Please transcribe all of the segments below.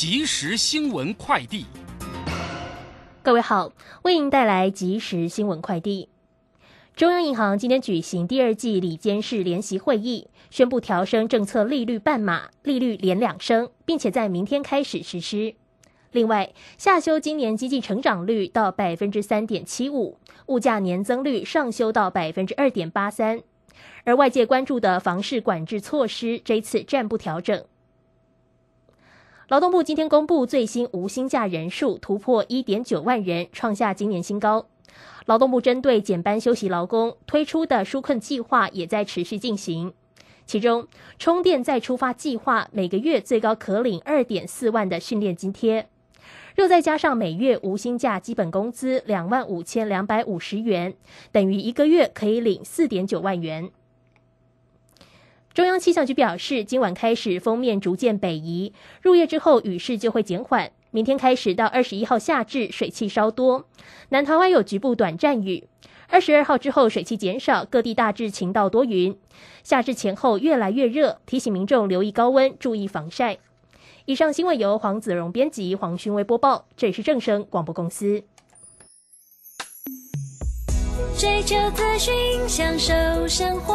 即时新闻快递，各位好，为您带来即时新闻快递。中央银行今天举行第二季里监事联席会议，宣布调升政策利率半码，利率连两升，并且在明天开始实施。另外，下修今年经济成长率到百分之三点七五，物价年增率上修到百分之二点八三。而外界关注的房市管制措施，这次暂不调整。劳动部今天公布最新无薪假人数突破一点九万人，创下今年新高。劳动部针对减班休息劳工推出的纾困计划也在持续进行，其中充电再出发计划每个月最高可领二点四万的训练津贴，若再加上每月无薪假基本工资两万五千两百五十元，等于一个月可以领四点九万元。中央气象局表示，今晚开始封面逐渐北移，入夜之后雨势就会减缓。明天开始到二十一号夏至，水汽稍多，南台湾有局部短暂雨。二十二号之后水汽减少，各地大致晴到多云。夏至前后越来越热，提醒民众留意高温，注意防晒。以上新闻由黄子荣编辑，黄勋威播报。这里是正声广播公司。追求资讯，享受生活。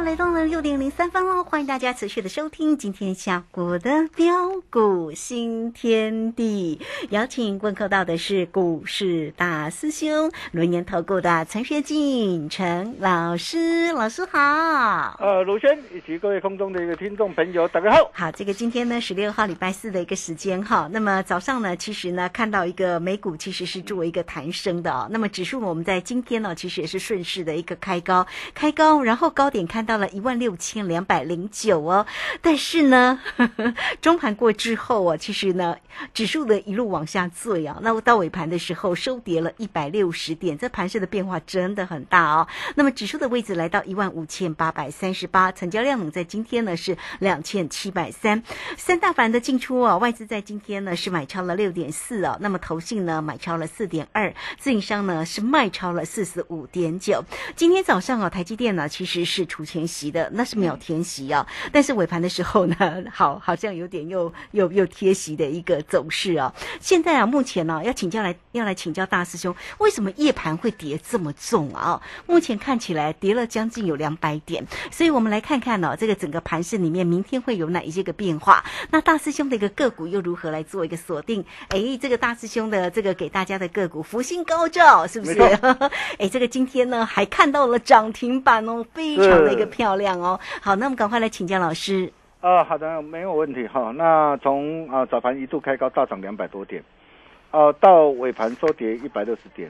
来到了六点零三分喽，欢迎大家持续的收听今天下午的标股新天地，邀请问候到的是股市大师兄轮年投顾的陈学进陈老师，老师好。呃，卢轩以及各位空中的一个听众朋友，大家好。好，这个今天呢十六号礼拜四的一个时间哈，那么早上呢其实呢看到一个美股其实是作为一个弹升的哦，那么指数我们在今天呢其实也是顺势的一个开高，开高然后高。点看到了一万六千两百零九哦，但是呢，呵 呵中盘过之后啊，其实呢，指数的一路往下坠啊，那到尾盘的时候收跌了一百六十点，这盘势的变化真的很大哦。那么指数的位置来到一万五千八百三十八，成交量呢在今天呢是两千七百三，三大盘的进出啊，外资在今天呢是买超了六点四啊，那么投信呢买超了四点二，自营商呢是卖超了四十五点九。今天早上啊，台积电呢其实是。出钱息的那是秒填息啊，但是尾盘的时候呢，好好像有点又又又贴息的一个走势啊。现在啊，目前呢，要请教来要来请教大师兄，为什么夜盘会跌这么重啊？目前看起来跌了将近有两百点，所以我们来看看呢，这个整个盘市里面明天会有哪一些个变化？那大师兄的一个个股又如何来做一个锁定？哎，这个大师兄的这个给大家的个股福星高照，是不是？哎，这个今天呢还看到了涨停板哦，非常。的一个漂亮哦，好，那我们赶快来请教老师。啊，好的，没有问题哈。那从啊早盘一度开高大涨两百多点，呃，到尾盘收跌一百六十点，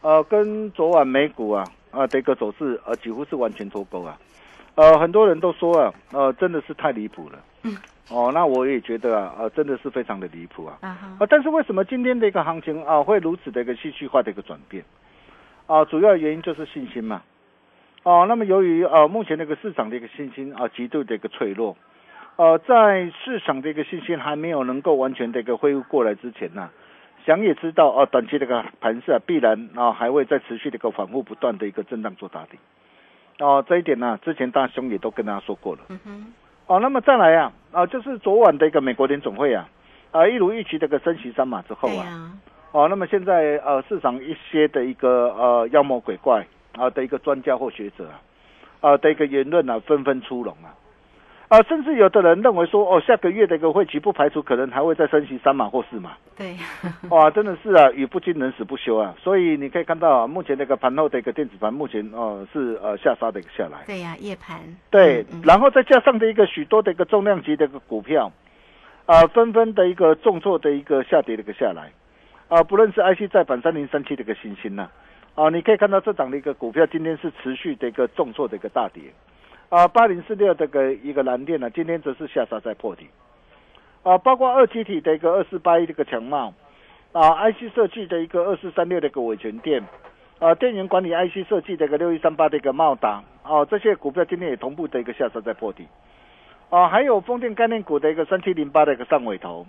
呃，跟昨晚美股啊啊的一个走势呃几乎是完全脱钩啊。呃，很多人都说啊，呃，真的是太离谱了。嗯。哦，那我也觉得啊，呃，真的是非常的离谱啊。啊哈。但是为什么今天的一个行情啊会如此的一个戏剧化的一个转变？啊，主要原因就是信心嘛。哦，那么由于呃目前那个市场的一个信心啊极度的一个脆弱，呃，在市场的一个信心还没有能够完全的一个恢复过来之前呢，想也知道哦，短期这个盘势啊，必然啊还会再持续的一个反复不断的一个震荡做打底。哦，这一点呢，之前大兄也都跟大家说过了。嗯哼，哦，那么再来啊，啊，就是昨晚的一个美国联总会啊，啊，一如预期的一个升息三码之后啊，哦，那么现在呃，市场一些的一个呃妖魔鬼怪啊的一个专家或学者啊，啊的一个言论啊，纷纷出笼啊，啊，甚至有的人认为说，哦，下个月的一个会期不排除可能还会再升息三码或四码，对，哇，真的是啊，语不惊人死不休啊，所以你可以看到啊，目前那个盘后的一个电子盘目前哦、是呃下杀的一个下来，对呀，夜盘，对嗯，嗯。然后再加上的一个许多的一个重量级的一个股票，啊、纷纷的一个重挫的一个下跌的一个下来，啊、不论是 IC 再版三零三七的一个新兴呐，啊，啊你可以看到这档的一个股票今天是持续的一个重挫的一个大跌，啊，八零四六这个一个蓝电呢，今天则是下杀在破底，啊，包括二七体的一个二四八一这个强茂，啊，IC 设计的一个二四三六的一个伟全电。啊，电源管理 IC 设计的一个六一三八的一个茂达，哦、这些股票今天也同步的一个下杀在破底，啊、还有风电概念股的一个三七零八的一个上尾头，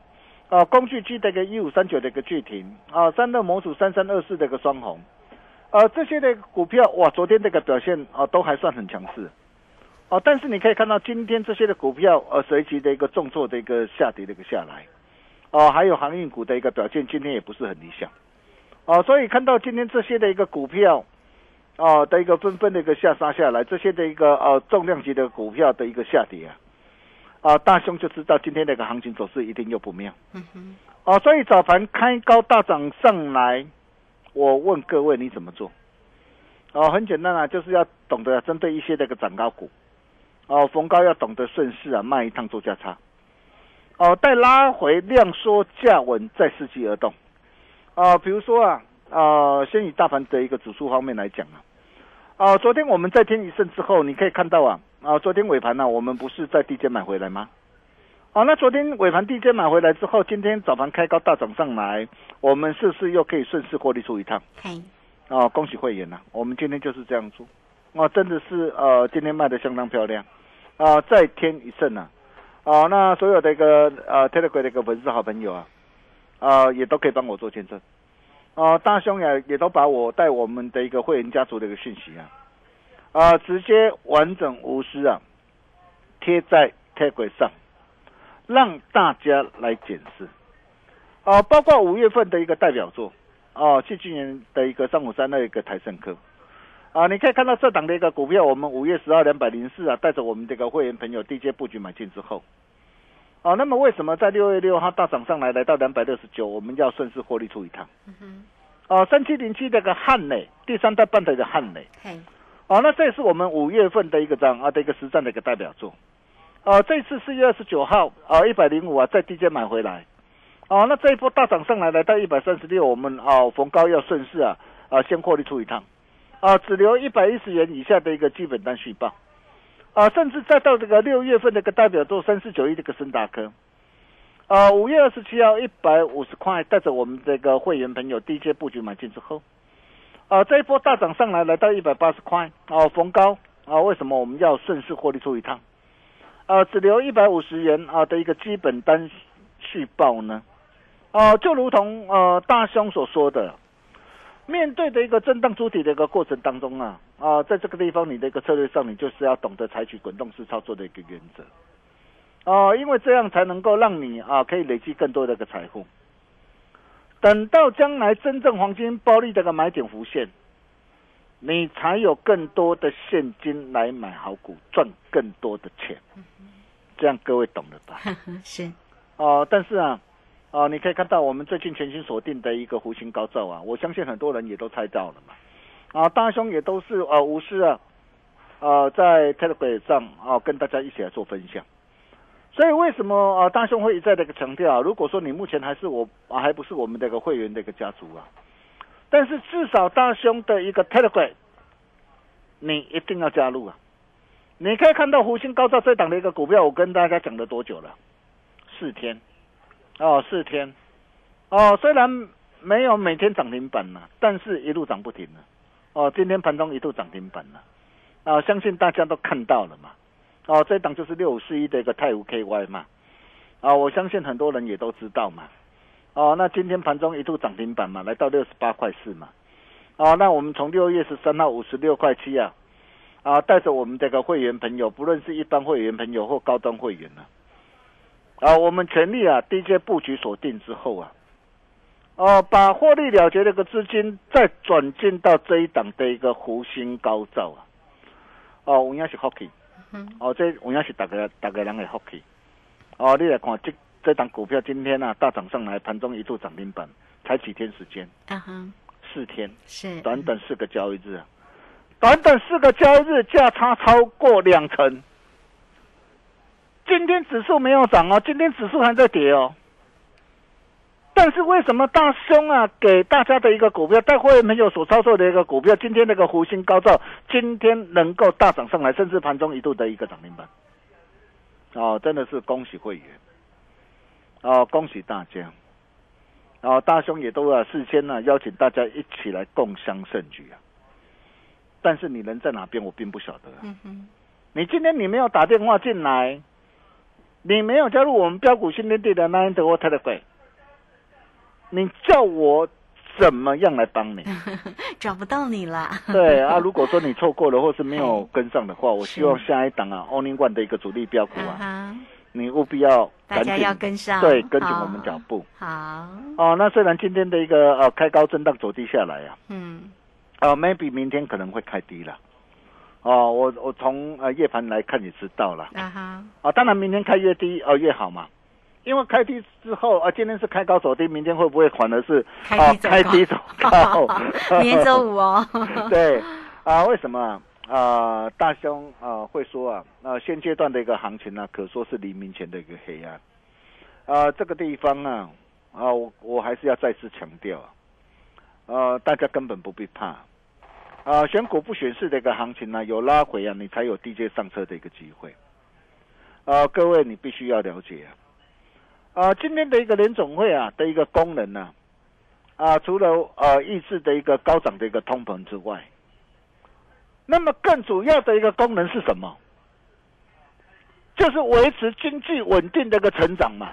啊、工具机的一个一五三九的一个巨停，啊、三热模组三三二四的一个双红，呃，这些的股票哇，昨天这个表现啊、都还算很强势，哦、但是你可以看到今天这些的股票呃随即的一个重挫的一个下跌的一个下来，哦、还有航运股的一个表现今天也不是很理想。哦，所以看到今天这些的一个股票，哦的一个纷纷的一个下杀下来，这些的一个呃重量级的股票的一个下跌啊，啊大兄就知道今天那个行情走势一定又不妙。嗯哼，哦，所以早盘开高大涨上来，我问各位你怎么做？哦，很简单啊，就是要懂得针对一些那个涨高股，哦逢高要懂得顺势啊卖一趟做价差，哦待拉回量缩价稳再伺机而动。啊，比如说啊，呃，先以大盘的一个指数方面来讲啊，啊，昨天我们在天一胜之后，你可以看到啊，啊，昨天尾盘呢、我们不是在低阶买回来吗？啊，那昨天尾盘低阶买回来之后，今天早盘开高大涨上来，我们是不是又可以顺势获利出一趟？嘿，啊，恭喜会员呐、我们今天就是这样做，啊，真的是呃，今天卖的相当漂亮，啊，再添一胜呐、啊，那所有的一个呃 Telegram 的一个粉丝好朋友啊，啊，也都可以帮我做见证，啊，大兄也也都把我带我们的一个会员家族的一个讯息啊，啊，直接完整无私啊，贴在 Telegram 上，让大家来检视，啊，包括五月份的一个代表作。哦，去今年的一个三五三的一个台盛科，啊，你可以看到这档的一个股票，我们五月十号两百零四啊，带着我们这个会员朋友低阶布局买进之后，啊，那么为什么在六月六号大涨上来，来到两百六十九，我们要顺势获利出一趟？嗯哼，啊，三七零七这个汉磊，第三代半导体的汉磊，嘿，哦，那这也是我们五月份的一个涨啊的一个实战的一个代表作，啊，这次四月二十九号啊一百零五啊在低阶买回来。哦，那这一波大涨上来，来到一百三十六，我们哦逢高要顺势啊啊先获利出一趟，啊只留一百一十元以下的一个基本单续报，啊甚至再到这个六月份的一个代表作三四九一这个森达科，啊五月二十七号一百五十块，带着我们这个会员朋友低阶布局买进之后，啊这一波大涨上来来到一百八十块，哦逢高啊为什么我们要顺势获利出一趟？啊只留一百五十元啊的一个基本单续报呢？哦，就如同呃大兄所说的，面对的一个震荡主体的一个过程当中啊，啊、在这个地方你的一个策略上，你就是要懂得采取滚动式操作的一个原则，哦、因为这样才能够让你啊可以累积更多的一个财富。等到将来真正黄金暴利的一个买点浮现，你才有更多的现金来买好股，赚更多的钱。这样各位懂了吧？是，哦、但是啊，哦、你可以看到我们最近全新锁定的一个弧形高照啊，我相信很多人也都猜到了嘛。啊，大兄也都是呃无私啊，呃在 Telegram 上啊、跟大家一起来做分享。所以为什么啊大兄会一再的一个强调啊，如果说你目前还是我啊还不是我们的一个会员的一个家族啊，但是至少大兄的一个 Telegram，你一定要加入啊。你可以看到弧形高照这档的一个股票，我跟大家讲了多久了？四天，哦，四天，哦，虽然没有每天涨停板了，但是一路涨不停了，哦，今天盘中一度涨停板了，啊，相信大家都看到了嘛，哦，这档就是六五四一的一个泰晤 KY 嘛，啊，我相信很多人也都知道嘛，哦，那今天盘中一度涨停板嘛，来到六十八块四嘛，哦，那我们从六月十三号五十六块七啊，啊，带着我们这个会员朋友，不论是一般会员朋友或高端会员呢、啊，我们全力啊，DJ 布局锁定之后啊，哦，把获利了结的一个资金再转进到这一档的一个湖星高照啊，哦，有影是福气，哦，这有影是大家大家人的福气，哦，你来看这这档股票今天啊大涨上来，盘中一度涨停板，才几天时间，啊哈，四天，是。短短四个交易日啊，短短四个交易日价差超过两成。今天指数没有涨哦，今天指数还在跌哦。但是为什么大兄啊给大家的一个股票，带会员朋友所操作的一个股票，今天那个湖星高照，今天能够大涨上来，甚至盘中一度的一个涨停板，哦，真的是恭喜会员，哦，恭喜大家，哦，大兄也都啊事先呢、邀请大家一起来共襄盛举啊。但是你人在哪边，我并不晓得、啊。你今天你没有打电话进来，你没有加入我们标股新天地的 Nine 德沃特的鬼，你叫我怎么样来帮你？找不到你了。对啊，如果说你错过了或是没有跟上的话，我希望下一档啊 Only One 的一个主力标股啊你务必要大家要跟上，对，跟紧我们脚步。好，哦，那虽然今天的一个呃开高震荡走低下来啊，嗯，啊，maybe 明天可能会开低了。哦，我我从呃夜盘来看也知道了。啊哈，啊，当然明天开越低哦越好嘛，因为开低之后啊，今天是开高走低，明天会不会反而是啊开低走高开低走高？明天周五哦。对啊，为什么啊？大兄啊会说啊，啊现阶段的一个行情呢、可说是黎明前的一个黑暗。啊，这个地方啊，啊我我还是要再次强调啊，呃，大家根本不必怕。啊，选股不选市的一个行情呢、有拉回啊，你才有 DJ 上车的一个机会。啊，各位你必须要了解啊，啊，今天的一个联总会啊的一个功能呢、啊，除了呃抑制的一个高涨的一个通膨之外，那么更主要的一个功能是什么？就是维持经济稳定的一个成长嘛，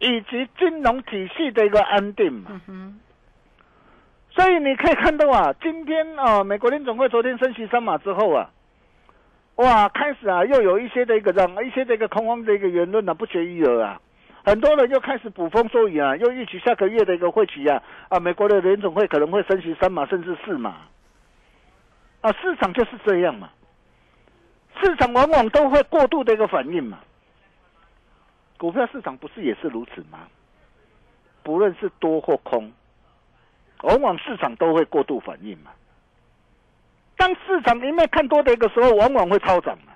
以及金融体系的一个安定嘛。嗯，所以你可以看到啊，今天啊，美国联总会昨天升息三码之后啊，哇，开始啊，又有一些的一个让一些的一个恐慌的一个言论呢、不绝于耳啊。很多人又开始捕风捉影啊，又预期下个月的一个会期啊，啊，美国的联总会可能会升息三码甚至四码，啊，市场就是这样嘛，市场往往都会过度的一个反应嘛，股票市场不是也是如此吗？不论是多或空，往往市场都会过度反应嘛。当市场一面看多的一个时候，往往会超涨嘛；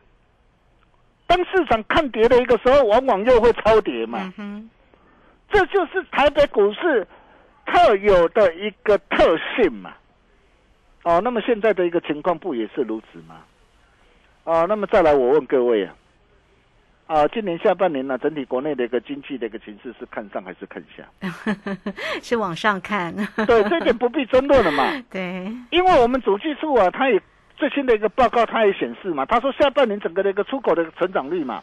当市场看跌的一个时候，往往又会超跌嘛。嗯，这就是台北股市特有的一个特性嘛。哦，那么现在的一个情况不也是如此吗？啊，那么再来，我问各位啊，啊，今年下半年呢、整体国内的一个经济的一个形势是看上还是看下？是往上看。对，这点不必争论了嘛。对，因为我们主计处啊，它也最新的一个报告，它也显示嘛，他说下半年整个的一个出口的成长率嘛，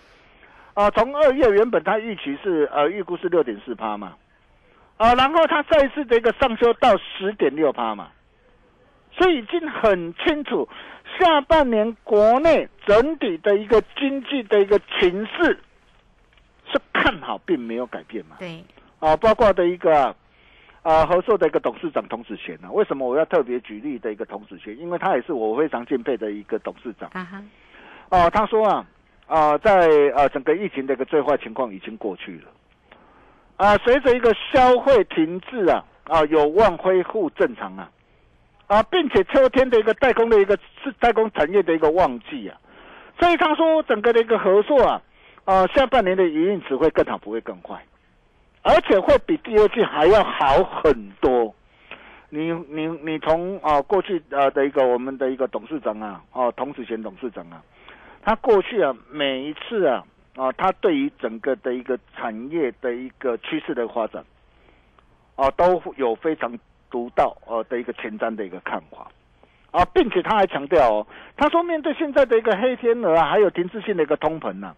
啊，从二月原本它预期是呃预估是六点四趴嘛，啊，然后它再一次的一个上修到十点六趴嘛，所以已经很清楚，下半年国内整体的一个经济的一个情势是看好，并没有改变嘛。对，啊，包括的一个啊合作的一个董事长童子贤呢、为什么我要特别举例的一个童子贤？因为他也是我非常敬佩的一个董事长。啊哈，哦、他说啊啊，在呃整个疫情的一个最坏情况已经过去了，啊，随着一个消费停滞啊啊，有望恢复正常啊啊，并且秋天的一个代工的一个是代工产业的一个旺季啊，所以他说整个的一个合作啊啊，下半年的营运只会更好，不会更坏。而且会比第二季还要好很多。你你你从啊过去啊的一个我们的一个董事长啊哦童子贤董事长啊，他过去啊每一次啊啊他对于整个的一个产业的一个趋势的发展，啊都有非常独到呃的一个前瞻的一个看法。啊，并且他还强调哦，他说面对现在的一个黑天鹅啊，还有停滞性的一个通膨呢、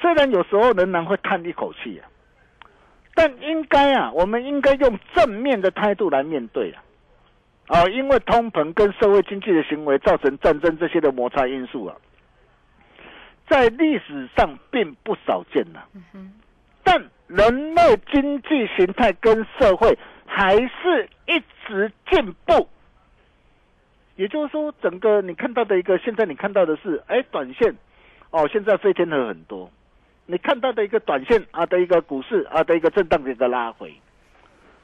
虽然有时候仍然会叹一口气啊，但应该啊，我们应该用正面的态度来面对啊。啊，因为通膨跟社会经济的行为造成战争这些的摩擦因素啊，在历史上并不少见呐、但人类经济形态跟社会还是一直进步。也就是说，整个你看到的一个，现在你看到的是，哎，短线，哦，现在飞天鹅很多，你看到的一个短线啊的一个股市啊的一个震荡的一个拉回。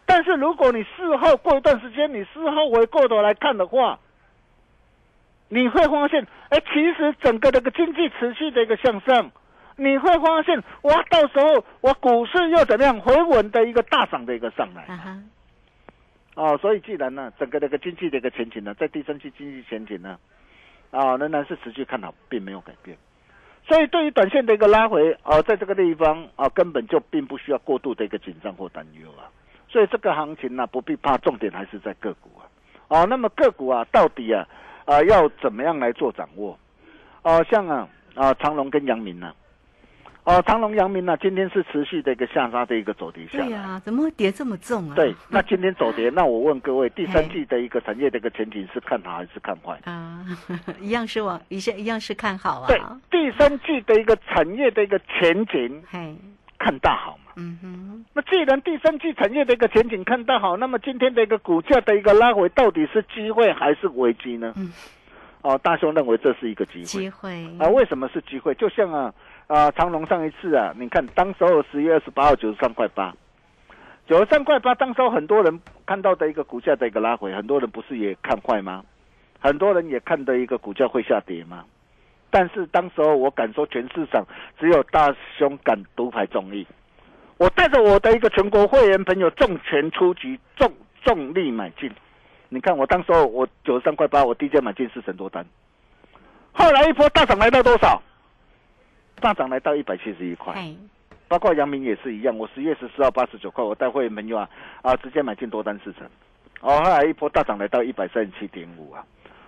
但是如果你事后过一段时间，你事后回过头来看的话，你会发现，哎，其实整个这个经济持续的一个向上，你会发现，哇，到时候我股市又怎么样回稳的一个大涨的一个上来。啊哈，哦，所以既然呢，整个这个经济的一个前景呢，在第三季经济前景呢，啊，仍然是持续看好，并没有改变。所以对于短线的一个拉回，啊，在这个地方啊，根本就并不需要过度的一个紧张或担忧啊。所以这个行情呢、不必怕，重点还是在个股啊。哦，那么个股啊，到底啊，啊，要怎么样来做掌握？哦，像啊啊，长隆跟阳明呢、哦，长隆、阳明呢、今天是持续的一个下杀的一个走跌下来。对呀、怎么会跌这么重啊？对，那今天走跌，那我问各位，第三季的一个产业的一个前景是看好还是看坏？啊，一样是往一样一样是看好啊对啊。，第三季的一个产业的一个前景嘿，看大好嘛。嗯哼，那既然第三季产业的一个前景看大好，那么今天的一个股价的一个拉回，到底是机会还是危机呢？嗯哦，大兄认为这是一个机会机会啊。为什么是机会？就像啊啊，长隆上一次啊，你看当时候十月二十八号九十三块八，九十三块八，当时候很多人看到的一个股价的一个拉回，很多人不是也看坏吗？很多人也看的一个股价会下跌吗？但是当时候我敢说，全市场只有大兄敢独排众议。我带着我的一个全国会员朋友重拳出击，重重力买进。你看我当时候我九十三块八，我低价买进四成多单，后来一波大涨来到多少？大涨来到一百七十一块。嘿，包括阳明也是一样，我十月十四号八十九块，我带会员朋友啊啊直接买进多单四成，哦，后来一波大涨来到一百三十七点五啊，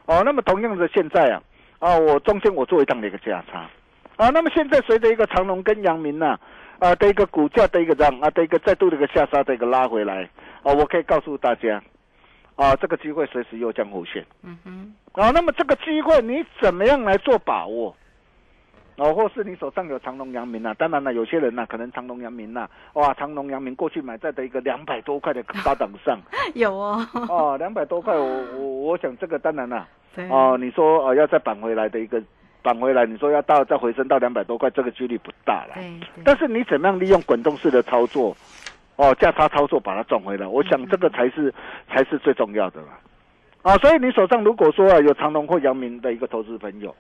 哦，那么同样的现在啊啊，我中间我做一档的一个价差啊，那么现在随着一个长隆跟阳明呐啊的一个股价的一个涨啊的一个再度的一个下杀的一个拉回来，啊，我可以告诉大家啊，这个机会随时又将浮现。嗯哼，啊，那么这个机会你怎么样来做把握？哦，或是你手上有长隆、阳明啊？当然了，有些人呐、可能长隆、阳明呐、哇，长隆、阳明过去买在的一个两百多块的高档上，有哦，哦，两百多块，我我我想这个当然了，对哦，你说呃要再扳回来的一个扳回来，你说要到再回升到两百多块，这个几率不大了。但是你怎么样利用滚动式的操作，哦，价差操作把它赚回来？我想这个才是才是最重要的了。啊，所以你手上如果说啊有长隆或阳明的一个投资朋友，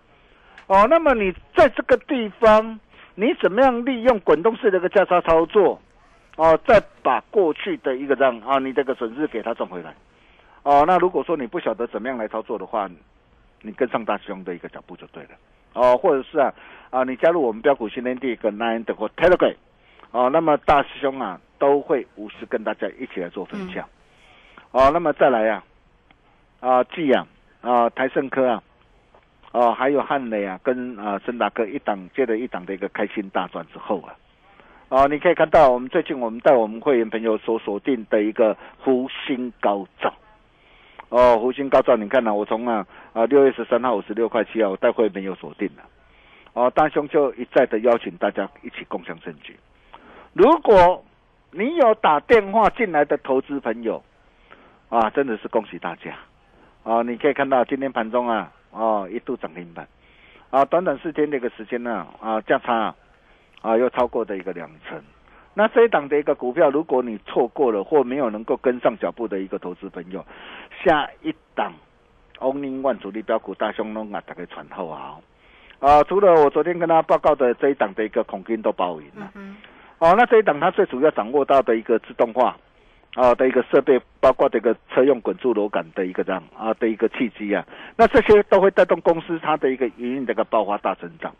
哦，那么你在这个地方，你怎么样利用滚动式的一个价差操作，哦，再把过去的一个让啊你这个损失给它赚回来。哦，那如果说你不晓得怎么样来操作的话，你跟上大兄的一个脚步就对了。哦，或者是啊啊，你加入我们标股训练地跟 Nine 的或 Telegram，哦，那么大师兄啊都会无私跟大家一起来做分享。哦，那么再来啊啊，技啊啊，台盛科啊，哦，还有汉磊啊，跟啊森达哥一档接着一档的一个开心大赚之后啊。哦，你可以看到我们最近我们带我们会员朋友所锁定的一个福星高照，哦，福星高照，你看呢、我从啊啊六月十三号五十六块七啊，我带会员朋友锁定了，哦，大兄就一再的邀请大家一起共享盛举。如果你有打电话进来的投资朋友，啊，真的是恭喜大家，啊，你可以看到今天盘中啊，哦一度涨停板，啊，短短四天的一个时间呢，啊价差啊啊，又超过的一个两成。那这一档的一个股票，如果你错过了或没有能够跟上脚步的一个投资朋友，下一档 Only One 主力标股大熊龙啊，大概传后啊。啊，除了我昨天跟他报告的这一档的一个恐金都包赢了。嗯哦，那这一档它最主要掌握到的一个自动化啊的一个设备，包括这个车用滚珠螺杆的一个这样啊的一个契机啊，那这些都会带动公司它的一个营运的一个爆发大增长。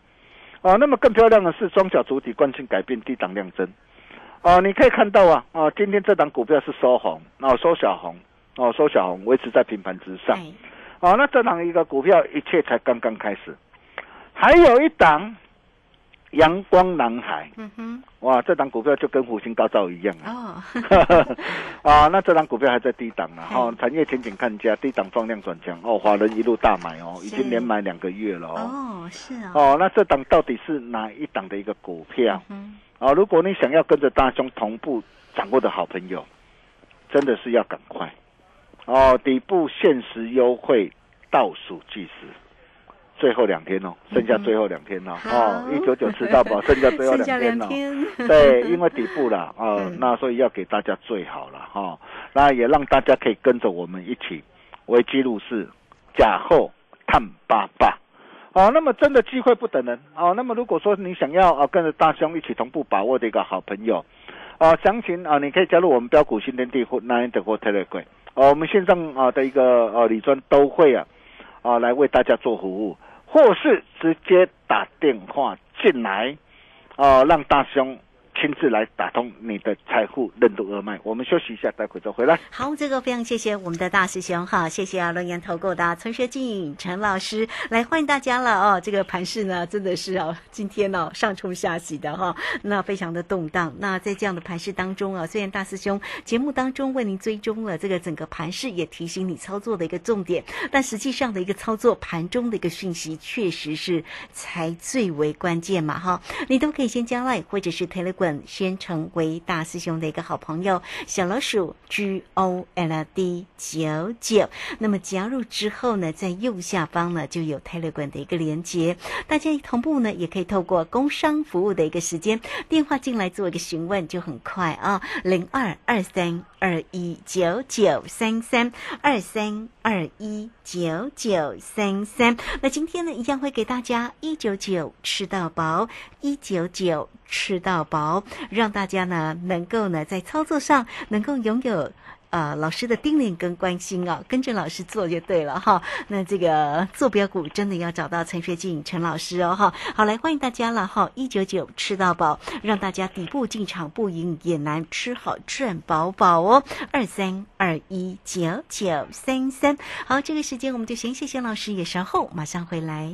啊，那么更漂亮的是双脚主体惯性改变，低档量增。啊，你可以看到啊，啊，今天这档股票是收红，啊、收小红，哦，收小红，维持在平盘之上。哎哦，那这档一个股票一切才刚刚开始，还有一档阳光男孩，嗯哼，哇，这档股票就跟虎星高照一样啊。哦，啊，那这档股票还在低档啊，哈、嗯产业前景看家，低档放量转强，哦，华人一路大买哦，已是经连买两个月了哦。哦，是啊，哦，那这档到底是哪一档的一个股票？嗯，哦，如果你想要跟着大兄同步掌握的好朋友，真的是要赶快。哦！底部限时优惠倒数计时，最后两天哦，剩下最后两天了、哦，一九九吃到饱，剩下最后两天了、两天，对，因为底部了，哦，嗯。那所以要给大家最好了哈、哦，那也让大家可以跟着我们一起为记录是，假后探八八。哦，那么真的机会不等人哦。那么如果说你想要啊跟着大兄一起同步把握的一个好朋友，啊，详情啊你可以加入我们标股新天地或 Nine 的或 Telegram，哦，我们线上啊的一个呃理专都会啊啊来为大家做服务，或是直接打电话进来，啊、让大兄亲自来打通你的财富任督二脉。我们休息一下，待会再回来。好，这个非常谢谢我们的大师兄哈，谢谢啊，龙岩投顾的陈学进陈老师来欢迎大家了哦。这个盘势呢，真的是哦，今天哦上冲下洗的哈、那非常的动荡。那在这样的盘势当中啊，虽然大师兄节目当中为您追踪了这个整个盘势，也提醒你操作的一个重点，但实际上的一个操作盘中的一个讯息，确实是才最为关键嘛哈。你都可以先加 Line 或者是 Telegram 先成为大师兄的一个好朋友，小老鼠 G O L D 九九。那么加入之后呢，在右下方呢就有 Telegram 的一个连接，大家同步呢也可以透过工商服务的一个时间电话进来做一个询问，就很快啊，零二二三二一九九三三二三二一九九三三。那今天呢，一样会给大家一九九吃到饱，一九九吃到饱，让大家呢能够呢在操作上能够拥有。呃，老师的叮咛跟关心啊，跟着老师做就对了哈。那这个坐标股真的要找到陈学进陈老师哦哈。好，来欢迎大家了哈，一九九吃到饱，让大家底部进场不赢也难，吃好赚饱饱哦。二三二一九九三三，好，这个时间我们就先谢谢老师，也稍后马上回来。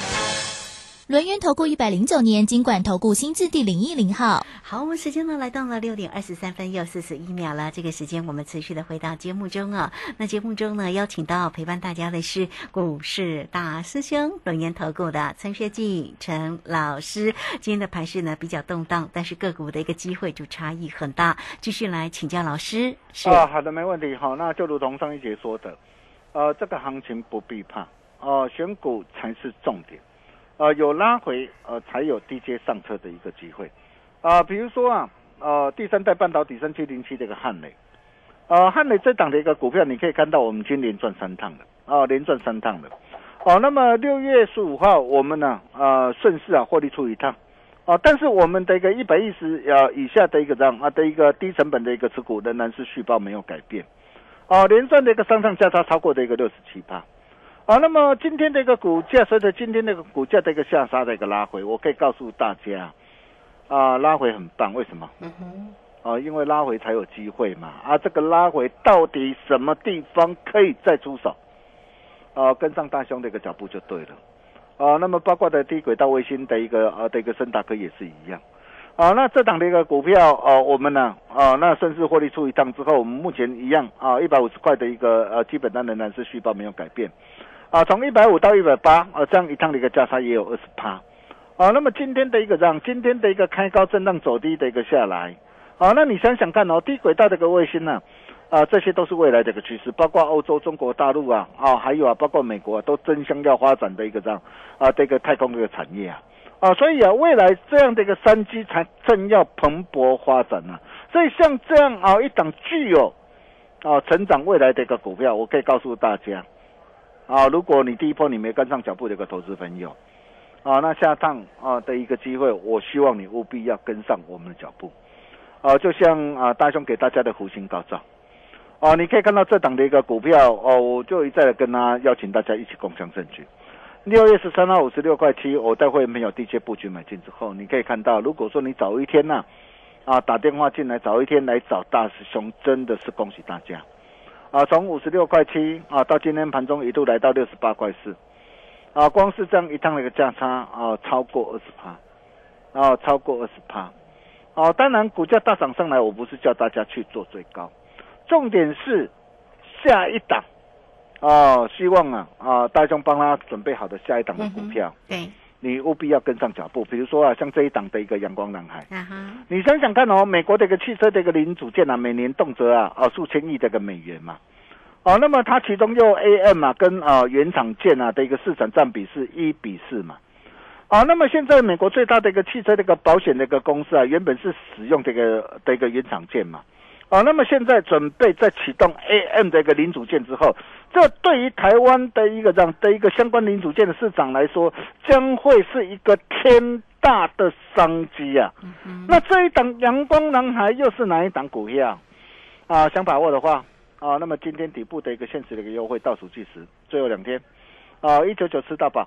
轮源投顾一百零九年金管投顾新字第零一零号。好，我们时间呢来到了六点二十三分又四十一秒了。这个时间我们持续的回到节目中啊。那节目中呢，邀请到陪伴大家的是股市大师兄龙岩投顾的陈学进陈老师。今天的盘势呢比较动荡，但是个股的一个机会就差异很大。继续来请教老师。是啊，好的，没问题。好，那就如同上一节说的，呃，这个行情不必怕，哦、选股才是重点。呃，有拉回，呃，才有低阶上车的一个机会。啊、比如说啊，呃，第三代半导体三七零七这个汉磊，呃，汉磊这档的一个股票，你可以看到我们今天连赚三趟了，哦、连赚三趟了。哦，那么六月十五号我们呢，呃，顺势啊获利出一趟。哦，但是我们的一个一百一十呃以下的一个这样啊的一个低成本的一个持股仍然是续报没有改变，哦，连赚的一个上上价差超过的一个六十七趴，啊，那么今天的一个股价随着今天那个股价的一个下杀的一个拉回，我可以告诉大家，啊，拉回很棒，为什么？嗯哼，啊，因为拉回才有机会嘛，啊，这个拉回到底什么地方可以再出手？啊，跟上大兄的一个脚步就对了。啊，那么包括的低轨道卫星的一个呃的一个森达科也是一样。啊，那这档的一个股票，哦，我们呢，啊，那顺势获利出一趟之后，我们目前一样啊，一百五十块的一个呃基本单仍然是续报没有改变，啊，从一百五到一百八，啊，这样一趟的一个价差也有二十趴，啊，那么今天的一个让今天的一个开高震荡走低的一个下来，啊，那你想想看哦，低轨道这个卫星呢，啊，这些都是未来的一个趋势，包括欧洲、中国大陆啊，啊，还有啊，包括美国、都争相要发展的一个这样啊，这个太空这个产业啊。啊，所以啊，未来这样的一个三 G 才正要蓬勃发展呢。所以像这样啊，一档具有啊成长未来的一个股票，我可以告诉大家啊，如果你第一波你没跟上脚步的一个投资朋友啊，那下趟啊的一个机会，我希望你务必要跟上我们的脚步啊。就像啊大兄给大家的弧形高照啊，你可以看到这档的一个股票哦，我就一再的跟他邀请大家一起共享证据。六月十三号五十六块七，我待会没有地接布局买进之后，你可以看到，如果说你早一天呐，啊打电话进来早一天来找大师兄，真的是恭喜大家，啊从五十六块七啊到今天盘中一度来到六十八块四，啊光是这样一趟的一个价差啊超过二十趴，啊超过二十趴，哦当然股价大涨上来，我不是叫大家去做最高，重点是下一档。哦，希望啊啊，大众帮他准备好的下一档的股票，对，你务必要跟上脚步。比如说啊，像这一档的一个阳光男孩，你想想看哦，美国的一个汽车的一个零组件啊，每年动辄啊啊数千亿这个美元嘛，哦，那么它其中又 AM 啊跟啊原厂件啊的一个市场占比是一比四嘛，啊，那么现在美国最大的一个汽车的一个保险的一个公司啊，原本是使用这个的一个原厂件嘛。啊，那么现在准备在启动 AM 的一个零组件之后，这对于台湾的一个这样的一个相关零组件的市场来说，将会是一个天大的商机啊！那这一档阳光男孩又是哪一档股票啊？想把握的话啊，那么今天底部的一个限时的一个优惠倒数计时，最后两天啊，一九九吃到饱。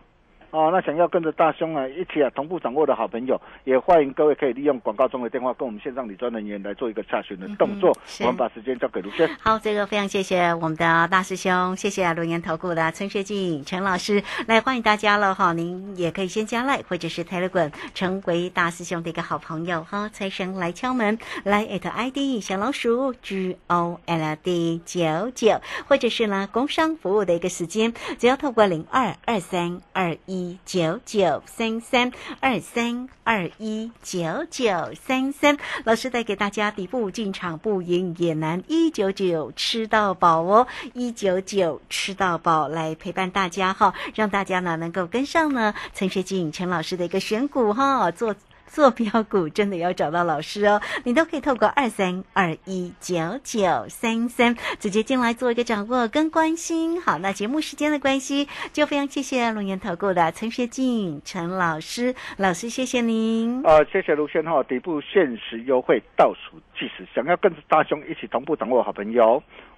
哦，那想要跟着大兄啊一起啊同步掌握的好朋友，也欢迎各位可以利用广告中的电话跟我们线上理专人员来做一个查询的动作。我们把时间交给卢轩。好，这个非常谢谢我们的大师兄，谢谢龙岩投顾的陈学进陈老师来欢迎大家了哈。您也可以先加赖或者是 Telegram，，成为大师兄的一个好朋友哈。财神来敲门，来 at ID 小老鼠 G O L D 九九，或者是呢工商服务的一个时间，只要透过零二二三二一。九九三三二三二一九九三三，老师带给大家底部进场不赢也难，一九九吃到饱哦，一九九吃到饱来陪伴大家哈，让大家呢能够跟上呢陈学静陈老师的一个选股哈做。做标股真的要找到老师哦，你都可以透过二三二一九九三三直接进来做一个掌握跟关心。好，那节目时间的关系，就非常谢谢龙岩投顾的陈学静陈老师，老师谢谢您。呃，谢谢卢轩哈，底部限时优惠倒数计时，想要跟着大兄一起同步掌握好朋友。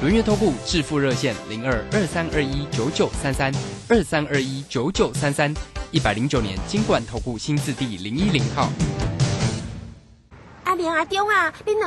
轮月投顾致富热线零二二三二一九九三三二三二一九九三三一百零九年金管投顾新字第零一零号。阿莲阿中啊，你两。